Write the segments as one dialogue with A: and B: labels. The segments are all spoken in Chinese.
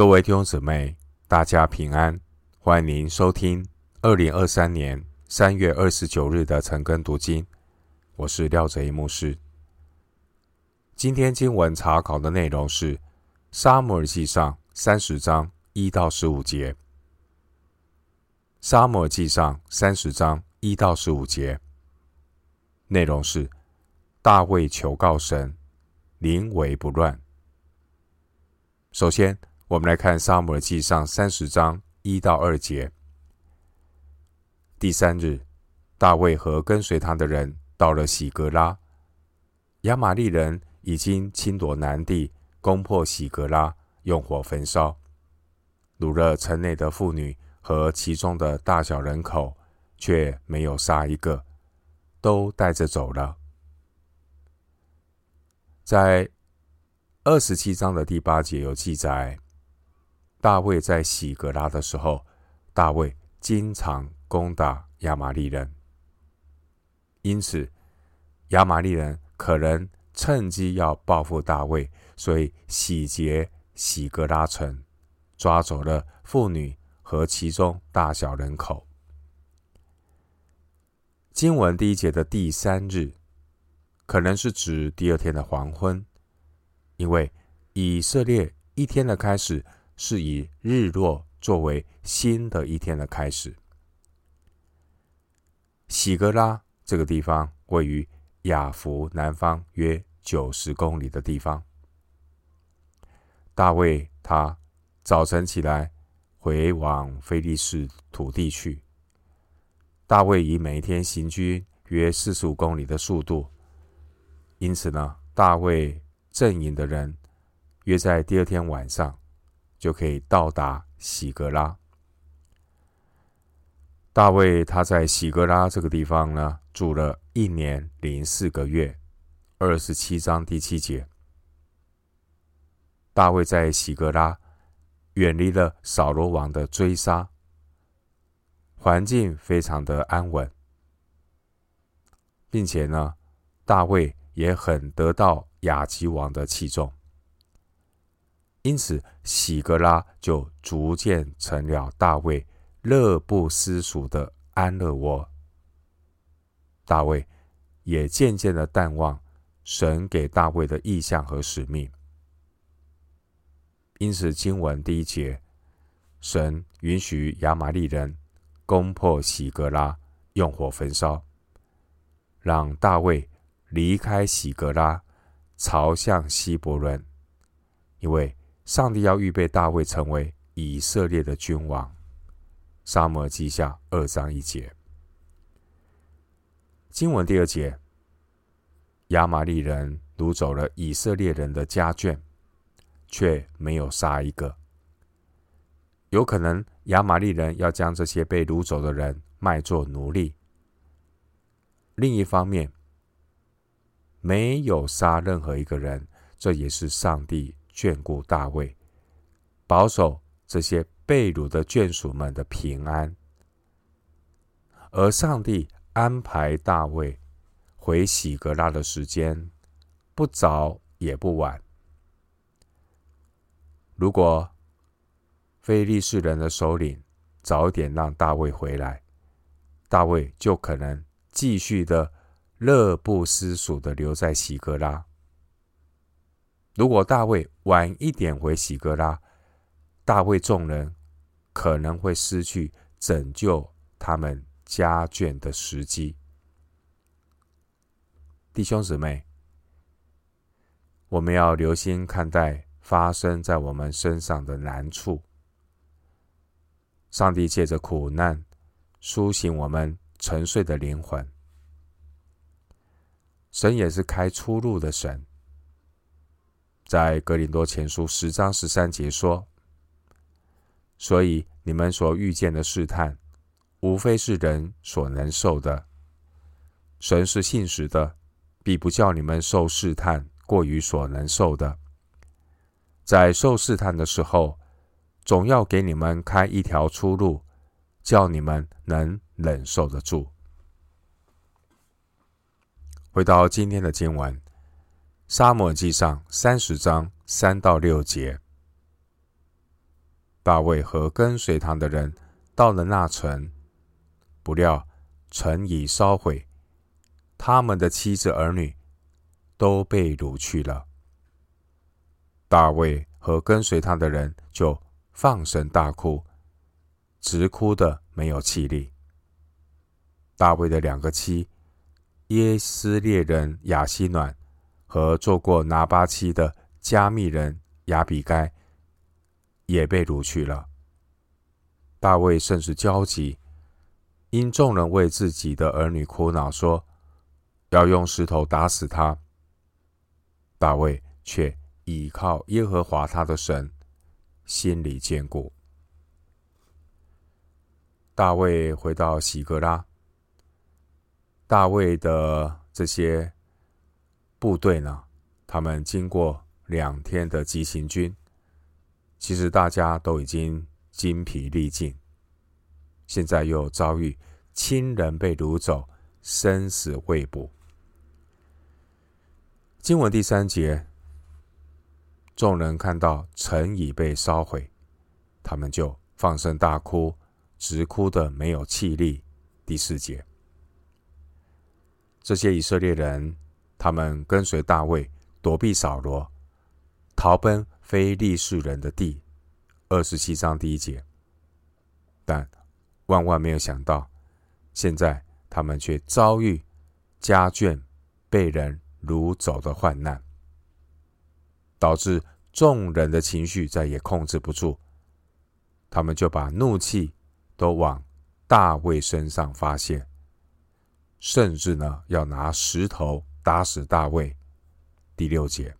A: 各位弟兄姊妹，大家平安！欢迎您收听二零二三年三月二十九日的晨更读经。我是廖哲一牧师。今天经文查考的内容是《撒母耳记上》三十章一到十五节。《撒母耳记上》三十章一到十五节内容是大卫求告神，临危不乱。首先。我们来看《撒母耳记上》三十章一到二节。第三日，大卫和跟随他的人到了喜格拉，亚玛力人已经侵夺南地，攻破喜格拉，用火焚烧，掳了城内的妇女和其中的大小人口，却没有杀一个，都带着走了。在二十七章的第八节有记载。大卫在喜格拉的时候，大卫经常攻打亚玛力人，因此亚玛力人可能趁机要报复大卫，所以洗劫喜格拉城，抓走了妇女和其中大小人口。经文第一节的第三日，可能是指第二天的黄昏，因为以色列一天的开始。是以日落作为新的一天的开始。喜格拉这个地方位于亚弗南方约九十公里的地方。大卫他早晨起来回往非利士土地去。大卫以每天行军约四十五公里的速度，因此呢，大卫阵营的人约在第二天晚上。就可以到达喜格拉。大卫他在喜格拉这个地方呢，住了一年零四个月。二十七章第七节，大卫在喜格拉远离了扫罗王的追杀，环境非常的安稳，并且呢，大卫也很得到亚吉王的器重。因此，喜格拉就逐渐成了大卫乐不思蜀的安乐窝。大卫也渐渐的淡忘神给大卫的意象和使命。因此，经文第一节，神允许亚玛力人攻破喜格拉，用火焚烧，让大卫离开喜格拉，朝向希伯伦，因为。上帝要预备大卫成为以色列的君王。撒母耳记下二章一节。经文第二节，亚玛利人掳走了以色列人的家眷，却没有杀一个。有可能亚玛利人要将这些被掳走的人卖作奴隶。另一方面，没有杀任何一个人，这也是上帝。眷顾大卫，保守这些被掳的眷属们的平安，而上帝安排大卫回喜格拉的时间不早也不晚。如果非利士人的首领早点让大卫回来，大卫就可能继续的乐不思蜀的留在喜格拉。如果大卫晚一点回喜格拉，大卫众人可能会失去拯救他们家眷的时机。弟兄姊妹，我们要留心看待发生在我们身上的难处。上帝借着苦难苏醒我们沉睡的灵魂，神也是开出路的神。在格林多前书十章十三节说：“所以你们所遇见的试探，无非是人所能受的。神是信实的，必不叫你们受试探过于所能受的。在受试探的时候，总要给你们开一条出路，叫你们能忍受得住。”回到今天的经文。撒母耳记上三十章三到六节，大卫和跟随他的人到了那城，不料城已烧毁，他们的妻子儿女都被掳去了。大卫和跟随他的人就放声大哭，直哭的没有气力。大卫的两个妻耶斯列人雅西暖和做过拿八妻的加密人亚比该也被掳去了。大卫甚是焦急，因众人为自己的儿女哭恼，说要用石头打死他。大卫却倚靠耶和华他的神，心里坚固。大卫回到喜格拉。大卫的这些部队呢，他们经过两天的急行军，其实大家都已经筋疲力尽，现在又遭遇亲人被掳走，生死未卜。经文第三节，众人看到城已被烧毁，他们就放声大哭，直哭的没有气力。第四节。这些以色列人，他们跟随大卫躲避扫罗，逃奔非利士人的地。二十七章第一节。但万万没有想到，现在他们却遭遇家眷被人掳走的患难，导致众人的情绪再也控制不住，他们就把怒气都往大卫身上发泄。甚至呢，要拿石头打死大卫。第六节，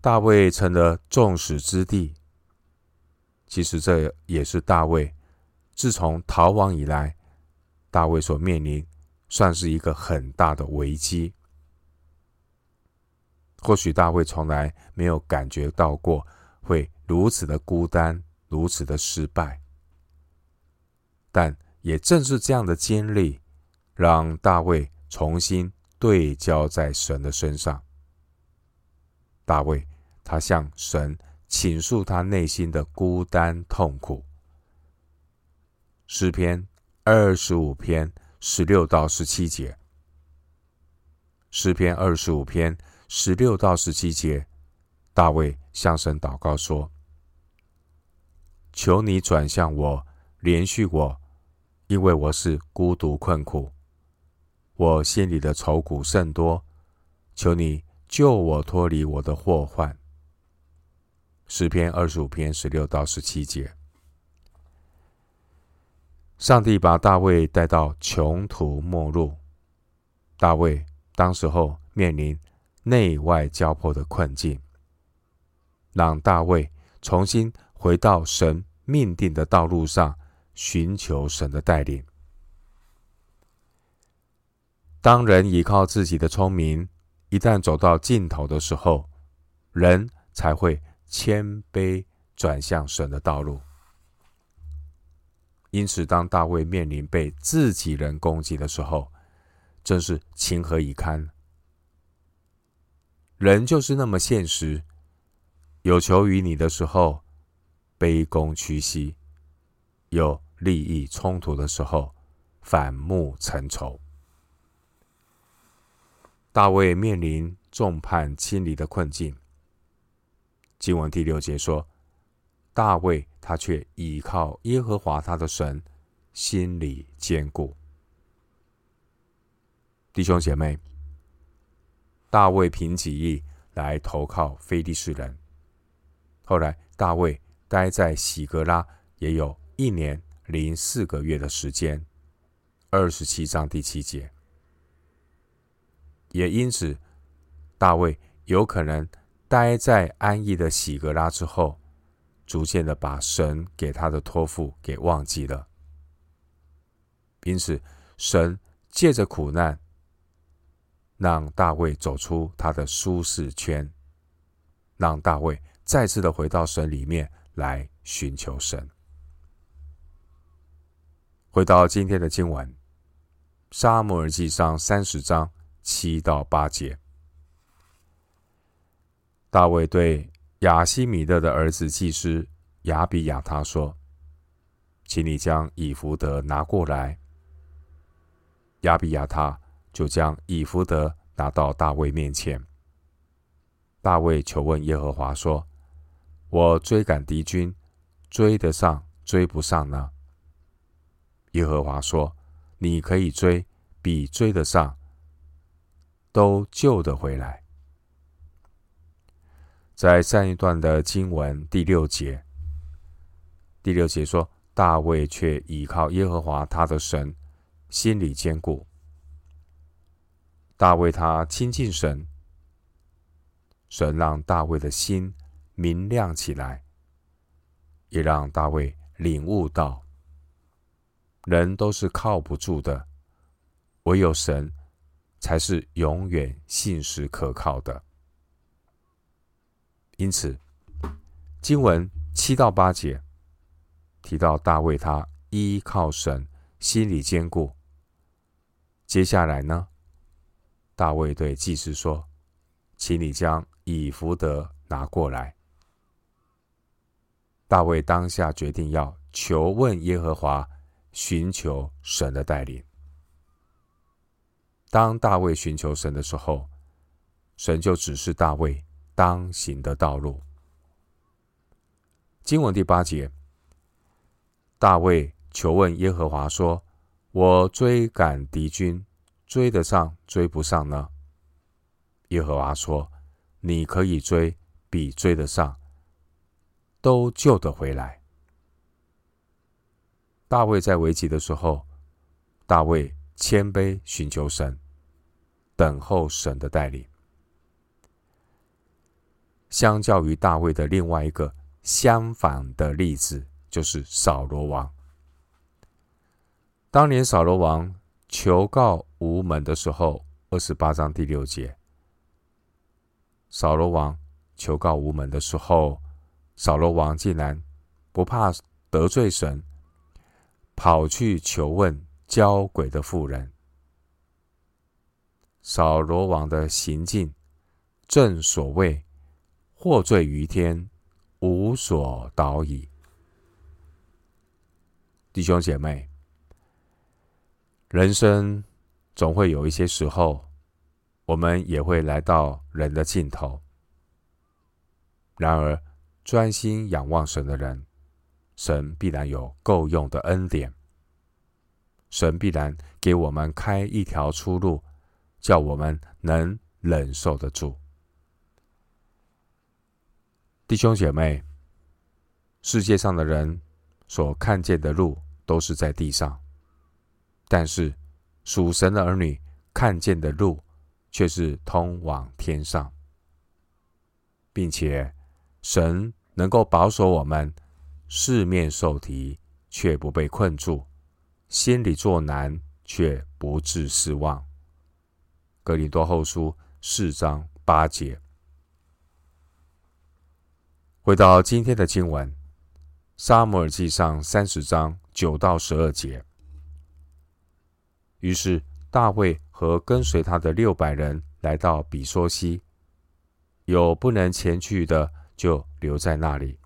A: 大卫成了众矢之的。其实这也是大卫自从逃亡以来，大卫所面临算是一个很大的危机。或许大卫从来没有感觉到过会如此的孤单，如此的失败，但。也正是这样的经历，让大卫重新对焦在神的身上。大卫他向神倾诉他内心的孤单痛苦。诗篇二十五篇十六到十七节。诗篇二十五篇十六到十七节，大卫向神祷告说：“求你转向我，怜恤我。”因为我是孤独困苦，我心里的愁苦甚多，求你救我脱离我的祸患。诗篇二十五篇十六到十七节，上帝把大卫带到穷途末路，大卫当时候面临内外交迫的困境，让大卫重新回到神命定的道路上。寻求神的带领。当人依靠自己的聪明，一旦走到尽头的时候，人才会谦卑转向神的道路。因此，当大卫面临被自己人攻击的时候，真是情何以堪。人就是那么现实，有求于你的时候，卑躬屈膝；有利益冲突的时候，反目成仇。大卫面临众叛亲离的困境。经文第六节说：“大卫他却倚靠耶和华他的神，心里坚固。”弟兄姐妹，大卫凭己意来投靠非利士人。后来，大卫待在喜格拉也有一年。零四个月的时间，二十七章第七节，也因此，大卫有可能待在安逸的喜格拉之后，逐渐的把神给他的托付给忘记了。因此，神借着苦难，让大卫走出他的舒适圈，让大卫再次的回到神里面来寻求神。回到今天的经文，《撒母耳记上》三十章七到八节，大卫对亚希米勒的儿子祭司亚比亚他说：“请你将以弗得拿过来。”亚比亚他就将以弗得拿到大卫面前。大卫求问耶和华说：“我追赶敌军，追得上，追不上呢？”耶和华说：“你可以追，比追得上，都救得回来。”在上一段的经文第六节，第六节说：“大卫却倚靠耶和华他的神，心里坚固。”大卫他亲近神，神让大卫的心明亮起来，也让大卫领悟到，人都是靠不住的，唯有神才是永远信实可靠的。因此，经文七到八节提到大卫他依靠神，心里坚固。接下来呢，大卫对祭司说：“请你将以弗得拿过来。”大卫当下决定要求问耶和华，寻求神的带领。当大卫寻求神的时候，神就指示大卫。当行的道路。经文第八节，大卫求问耶和华说：“我追赶敌军，追得上，追不上呢？”耶和华说：“你可以追，比追得上，都救得回来。”大卫在危急的时候，大卫谦卑寻求神，等候神的带领。相较于大卫的另外一个相反的例子，就是扫罗王。当年扫罗王求告无门的时候，二十八章第六节，扫罗王求告无门的时候，扫罗王竟然不怕得罪神，跑去求问交鬼的妇人。扫罗王的行径，正所谓。获罪于天，无所岛矣。弟兄姐妹，人生总会有一些时候，我们也会来到人的尽头。然而，专心仰望神的人，神必然有够用的恩典，神必然给我们开一条出路，叫我们能忍受得住。弟兄姐妹，世界上的人所看见的路都是在地上，但是属神的儿女看见的路却是通往天上，并且神能够保守我们四面受敌，却不被困住；心里作难，却不致失望。格林多后书四章八节。回到今天的经文，《撒母耳记上》三十章九到十二节。于是大卫和跟随他的六百人来到比索西，有不能前去的，就留在那里。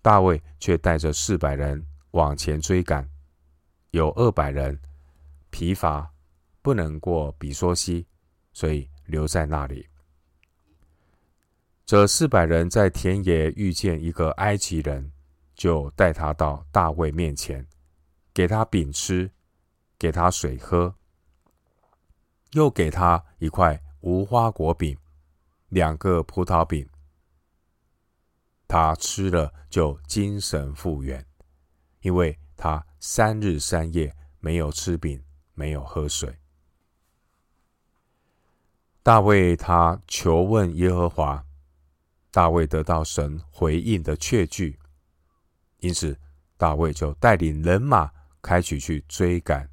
A: 大卫却带着四百人往前追赶，有二百人疲乏，不能过比索溪，所以留在那里。这四百人在田野遇见一个埃及人，就带他到大卫面前，给他饼吃，给他水喝，又给他一块无花果饼，两个葡萄饼。他吃了就精神复原，因为他三日三夜没有吃饼，没有喝水。大卫他求问耶和华。大卫得到神回应的确据，因此大卫就带领人马开始去追赶。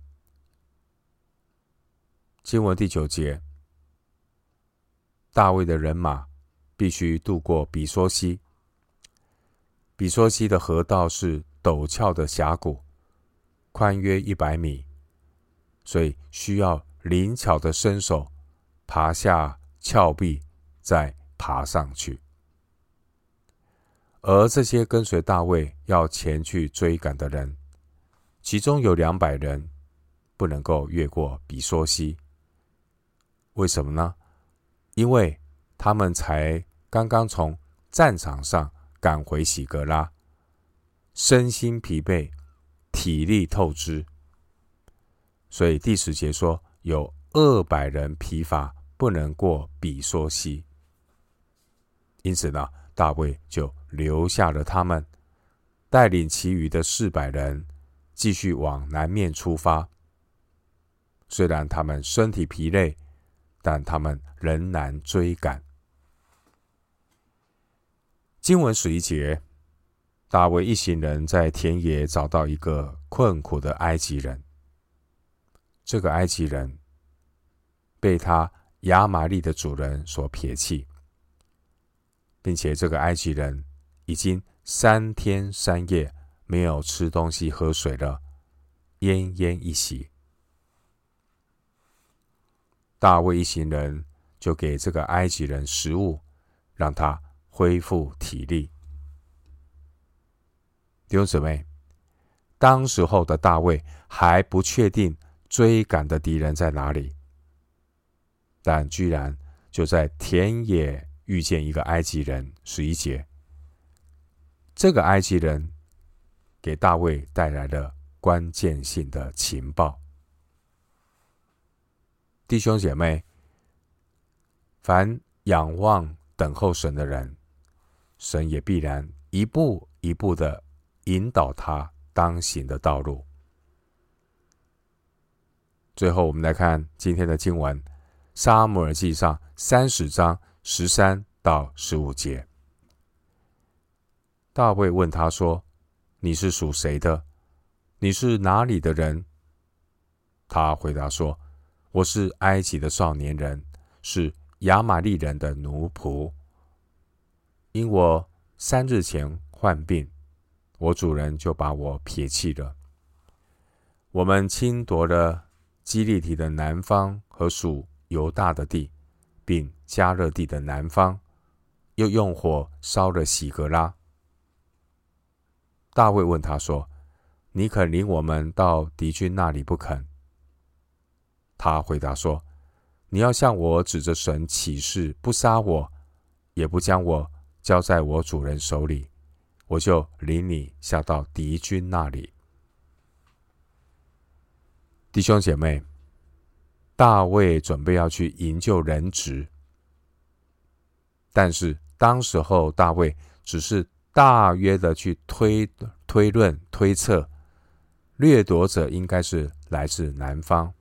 A: 经文第九节，大卫的人马必须渡过比梭溪。比梭溪的河道是陡峭的峡谷，宽约一百米，所以需要灵巧的身手爬下峭壁，再爬上去。而这些跟随大卫要前去追赶的人，其中有两百人不能够越过比梭溪。为什么呢？因为他们才刚刚从战场上赶回喜格拉，身心疲惫，体力透支，所以第十节说有二百人疲乏，不能过比梭溪。因此呢，大卫就留下了他们，带领其余的四百人继续往南面出发。虽然他们身体疲累，但他们仍然追赶。经文十一节，大卫一行人在田野找到一个困苦的埃及人。这个埃及人被他亚玛力的主人所撇弃，并且这个埃及人已经三天三夜没有吃东西喝水了，奄奄一息。大卫一行人就给这个埃及人食物，让他恢复体力。弟兄姊妹，当时候的大卫还不确定追赶的敌人在哪里，但居然就在田野遇见一个埃及人。十一节，这个埃及人给大卫带来了关键性的情报。弟兄姐妹，凡仰望等候神的人，神也必然一步一步的引导他当行的道路。最后，我们来看今天的经文，《撒母耳记上》三十章十三到十五节。大卫问他说：“你是属谁的？你是哪里的人？”他回答说。我是埃及的少年人，是亚玛利人的奴仆。因我三日前患病，我主人就把我撇弃了。我们侵夺了基利提的南方和属犹大的地，并加勒地的南方，又用火烧了喜格拉。大卫问他说：“你肯领我们到敌军那里不肯？”他回答说：“你要向我指着神起誓，不杀我，也不将我交在我主人手里，我就领你下到敌军那里。”弟兄姐妹，大卫准备要去营救人质，但是当时候大卫只是大约的去推推论推测，掠夺者应该是来自南方。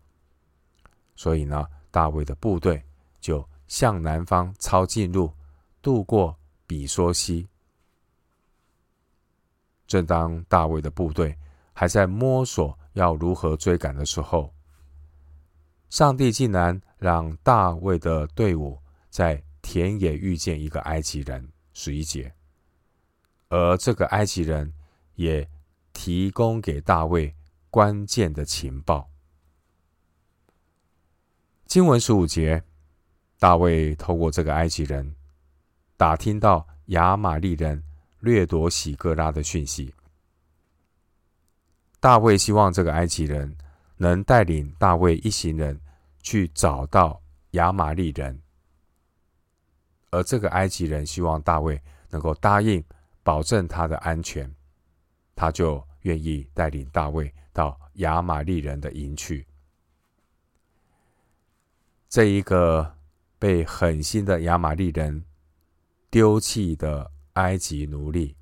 A: 所以呢，大卫的部队就向南方抄近路，渡过比索溪。正当大卫的部队还在摸索要如何追赶的时候，上帝竟然让大卫的队伍在田野遇见一个埃及人，十一节，而这个埃及人也提供给大卫关键的情报。经文十五节，大卫透过这个埃及人打听到亚玛力人掠夺喜各拉的讯息。大卫希望这个埃及人能带领大卫一行人去找到亚玛力人，而这个埃及人希望大卫能够答应保证他的安全，他就愿意带领大卫到亚玛力人的营去。这一个被狠心的亚玛力人丢弃的埃及奴隶，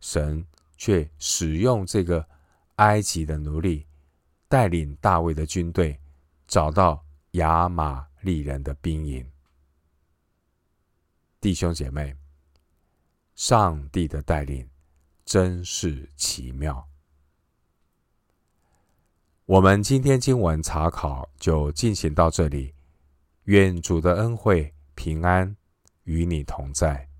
A: 神却使用这个埃及的奴隶，带领大卫的军队找到亚玛力人的兵营。弟兄姐妹，上帝的带领真是奇妙。我们今天经文查考就进行到这里，愿主的恩惠平安与你同在。